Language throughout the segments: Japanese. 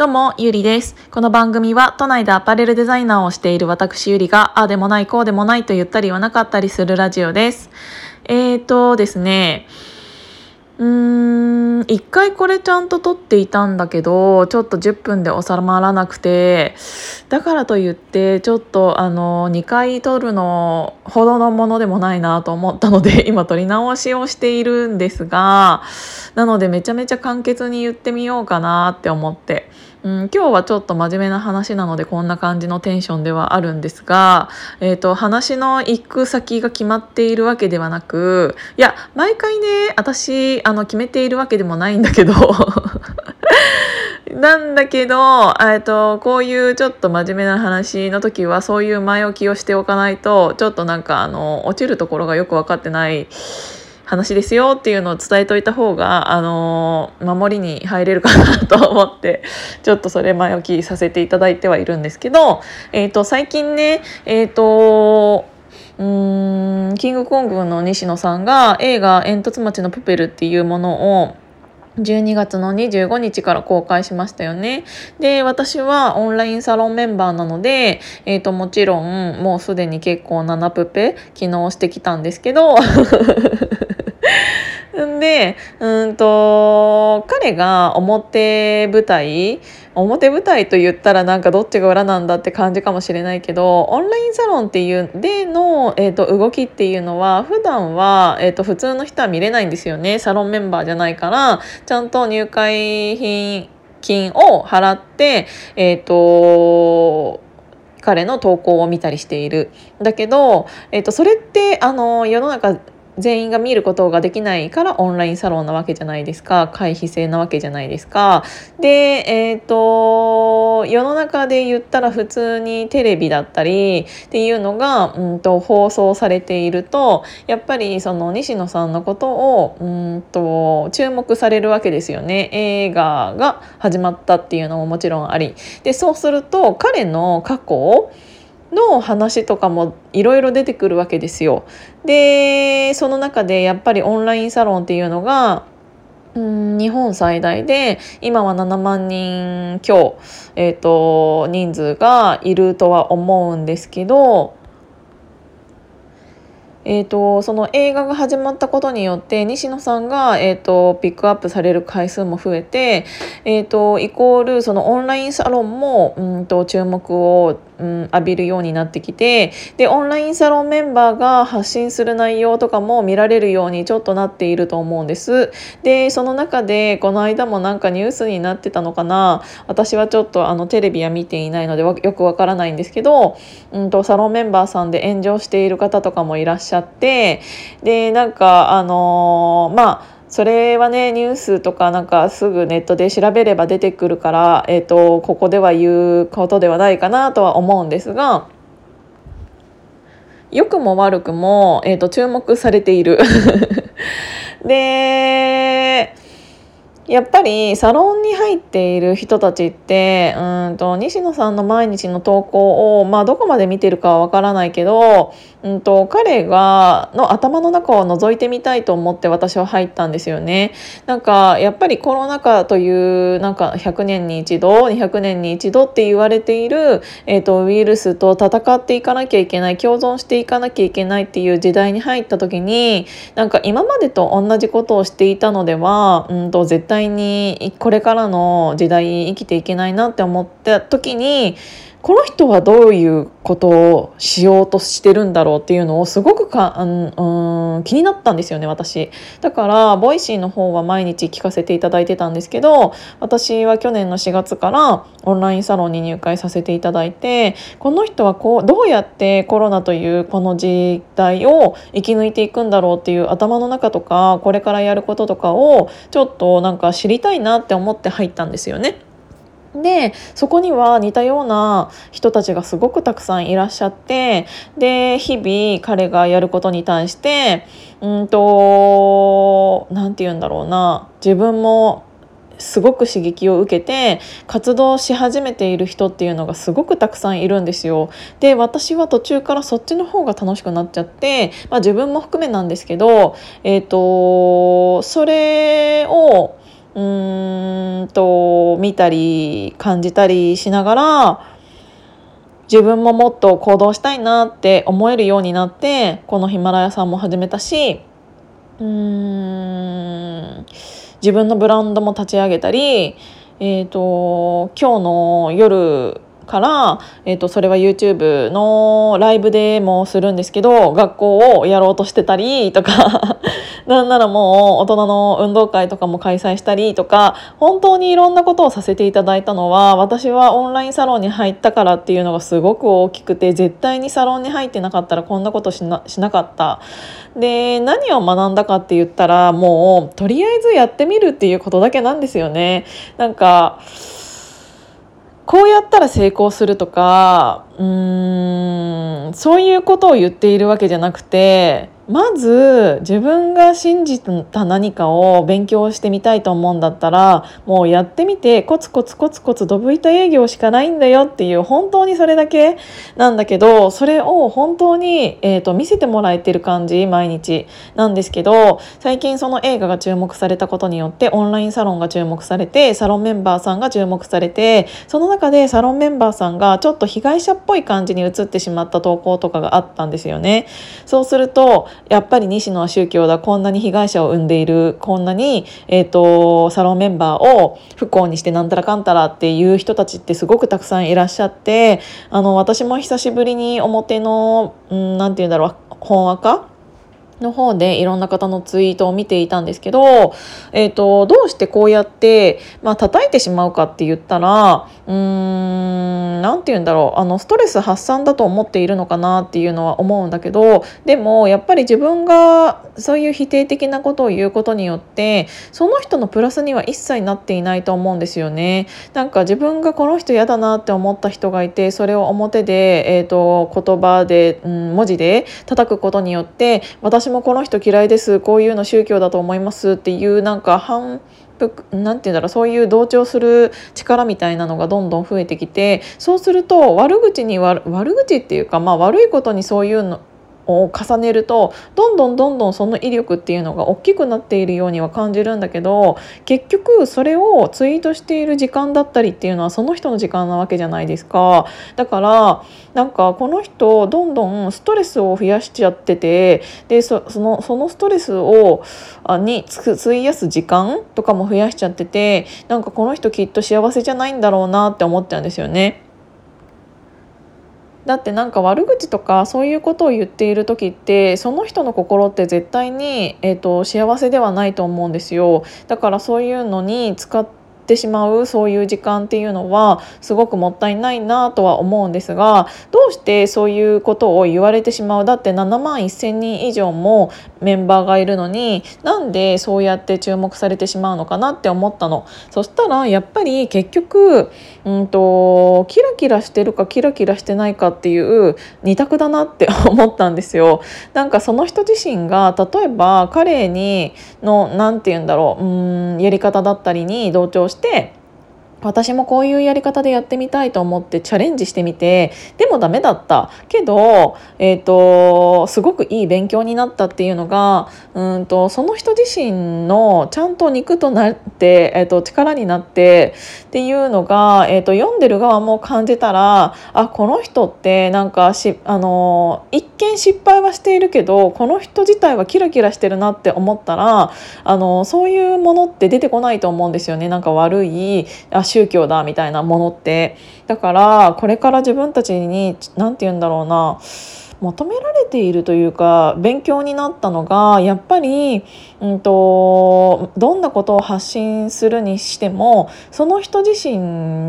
どうも、ゆりです。この番組は都内でアパレルデザイナーをしている私ゆりが、ああでもない、こうでもないと言ったり言わなかったりするラジオです。えーとですね、うーん一回これちゃんと撮っていたんだけどちょっと10分で収まらなくてだからといってちょっとあの2回撮るのほどのものでもないなと思ったので 今撮り直しをしているんですがなのでめちゃめちゃ簡潔に言ってみようかなって思って。うん、今日はちょっと真面目な話なのでこんな感じのテンションではあるんですが、えーと、話の行く先が決まっているわけではなくいや毎回ね私あの決めているわけでもないんだけど なんだけど、えっと、こういうちょっと真面目な話の時はそういう前置きをしておかないとちょっとなんかあの落ちるところがよく分かってない話ですよっていうのを伝えといた方が、あのー、守りに入れるかなと思ってちょっとそれ前置きさせていただいてはいるんですけど、えーと、最近ねえっ、ー、とうんキングコングの西野さんが映画「煙突町のプペル」っていうものを12月の25日から公開しましたよね。で、私はオンラインサロンメンバーなので、えっ、ー、と、もちろんもうすでに結構7プペ昨日してきたんですけどんでうんと彼が表舞台表舞台と言ったらなんかどっちが裏なんだって感じかもしれないけどオンラインサロンっていうでの、えーと、動きっていうのは普段は、えーと、普通の人は見れないんですよねサロンメンバーじゃないからちゃんと入会品金を払って、えっ、ー、と彼の投稿を見たりしている。だけど、えーとそれってあの世の中全員が見ることができないからオンラインサロンなわけじゃないですか回避制なわけじゃないですか。で、えーと、世の中で言ったら普通にテレビだったりっていうのが、うんと、放送されているとやっぱりその西野さんのことをうんと注目されるわけですよね映画が始まったっていうのももちろんあり。でそうすると彼の過去の話とかもいろいろ出てくるわけですよ。でその中でやっぱりオンラインサロンっていうのがうん日本最大で今は7万人強、えーと、人数がいるとは思うんですけどえーと、その映画が始まったことによって西野さんが、えーと、ピックアップされる回数も増えて、えーと、イコールそのオンラインサロンもうんと注目をうん、浴びるようになってきてでオンラインサロンメンバーが発信する内容とかも見られるようにちょっとなっていると思うんです。でその中でこの間もなんかニュースになってたのかな。私はちょっとあのテレビは見ていないのでよくわからないんですけど、うんと、サロンメンバーさんで炎上している方とかもいらっしゃしゃってでなんかあのー、まあそれはねニュースとかなんかすぐネットで調べれば出てくるから、えーと、ここでは言うことではないかなとは思うんですが良くも悪くも、えーと注目されている。でやっぱりサロンに入っている人たちってうんと西野さんの毎日の投稿を、まあ、どこまで見てるかはわからないけど、うんと、彼がの頭の中を覗いてみたいと思って私は入ったんですよね。なんかやっぱりコロナ禍というなんか100年に一度200年に一度って言われている、えーとウイルスと戦っていかなきゃいけない共存していかなきゃいけないっていう時代に入った時になんか今までと同じことをしていたのでは、うんと絶対にこれからの時代生きていけないなって思った時にこの人はどういうことをしようとしてるんだろうっていうのをすごくか、うん、気になったんですよね私だから Voicy の方は毎日聞かせていただいてたんですけど私は去年の4月からオンラインサロンに入会させていただいてこの人はこうどうやってコロナというこの時代を生き抜いていくんだろうっていう頭の中とかこれからやることとかをちょっとなんか知りたいなって思って入ったんですよね。でそこには似たような人たちがすごくたくさんいらっしゃってで日々彼がやることに対してうんと何て言うんだろうな自分もすごく刺激を受けて活動し始めている人っていうのがすごくたくさんいるんですよ。で私は途中からそっちの方が楽しくなっちゃって、まあ、自分も含めなんですけど、えーとそれをうんと見たり感じたりしながら自分ももっと行動したいなって思えるようになってこのヒマラヤさんも始めたしうーん自分のブランドも立ち上げたり、えーと、今日の夜から、えーと、それは YouTube のライブでもするんですけど学校をやろうとしてたりとかなんならもう大人の運動会とかも開催したりとか本当にいろんなことをさせていただいたのは私はオンラインサロンに入ったからっていうのがすごく大きくて絶対にサロンに入ってなかったらこんなことしなしなかった。で何を学んだかって言ったらもうとりあえずやってみるっていうことだけなんですよね。なんかこうやったら成功するとかうーんそういうことを言っているわけじゃなくてまず自分が信じた何かを勉強してみたいと思うんだったらもうやってみてコツコツコツコツドブ板営業しかないんだよっていう本当にそれだけなんだけどそれを本当に、えーと、見せてもらえてる感じ毎日なんですけど最近その映画が注目されたことによってオンラインサロンが注目されてサロンメンバーさんが注目されてその中でサロンメンバーさんがちょっと被害者っぽい感じに映ってしまった投稿とかがあったんですよね。そうするとやっぱり西野は宗教だ。こんなに被害者を生んでいる。こんなに、えーと、サロンメンバーを不幸にしてなんたらかんたらっていう人たちってすごくたくさんいらっしゃってあの私も久しぶりに表の何、ん、て言うんだろう本赤の方でいろんな方のツイートを見ていたんですけど、えーと、どうしてこうやって、まあ叩いてしまうかって言ったらうーん何て言うんだろうあのストレス発散だと思っているのかなっていうのは思うんだけどでもやっぱり自分がそういう否定的なことを言うことによってその人のプラスには一切なっていないと思うんですよね。なんか自分がこの人嫌だなって思った人がいてそれを表で、えーと、言葉で、うん、文字で叩くことによって私もこの人嫌いですこういうの宗教だと思いますっていうなんか反なんて言うんだろうそういう同調する力みたいなのがどんどん増えてきてそうすると悪口に悪口っていうか、まあ、悪いことにそういうのを重ねるとどんどんどんどんその威力っていうのが大きくなっているようには感じるんだけど結局それをツイートしている時間だったりっていうのはその人の時間なわけじゃないですかだからなんかこの人どんどんストレスを増やしちゃっててでそのそのストレスをあに費やす時間とかも増やしちゃっててなんかこの人きっと幸せじゃないんだろうなって思っちゃうんですよね。だってなんか悪口とかそういうことを言っている時ってその人の心って絶対に、えーと、幸せではないと思うんですよ。だからそういうのに使ってってしまうそういう時間っていうのはすごくもったいないなとは思うんですがどうしてそういうことを言われてしまうだって7万1,000人以上もメンバーがいるのになんでそうやって注目されてしまうのかなって思ったの。そしたらやっぱり結局、うんと、キラキラしてるかキラキラしてないかっていう二択だなって思ったんですよ。なんかその人自身が例えば彼にの何て言うんだろううんやり方だったりに同調してして私もこういうやり方でやってみたいと思ってチャレンジしてみてでもダメだった。けど、えーと、すごくいい勉強になったっていうのがうんとその人自身のちゃんと肉となって、えーと、力になってっていうのが、えーと、読んでる側も感じたらあこの人ってなんかしあの一見失敗はしているけどこの人自体はキラキラしてるなって思ったらあのそういうものって出てこないと思うんですよね。なんか悪い宗教だみたいなものって。だからこれから自分たちに何て言うんだろうな。求められているというか勉強になったのがやっぱり、うんと、どんなことを発信するにしてもその人自身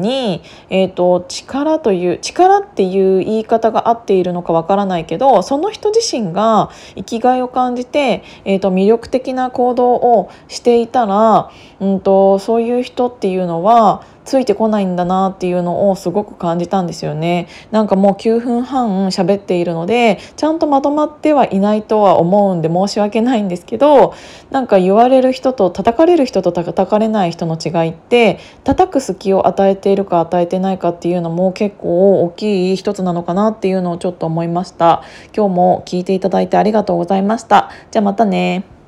に、えーと、力という力っていう言い方が合っているのかわからないけどその人自身が生きがいを感じて、えーと、魅力的な行動をしていたら、うんとそういう人っていうのはついてこないんだなっていうのをすごく感じたんですよね。なんかもう9分半喋っているのでちゃんとまとまってはいないとは思うんで申し訳ないんですけどなんか言われる人と叩かれる人と叩かれない人の違いって叩く隙を与えているか与えてないかっていうのも結構大きい一つなのかなっていうのをちょっと思いました。今日も聞いていただいてありがとうございました。じゃあまたね。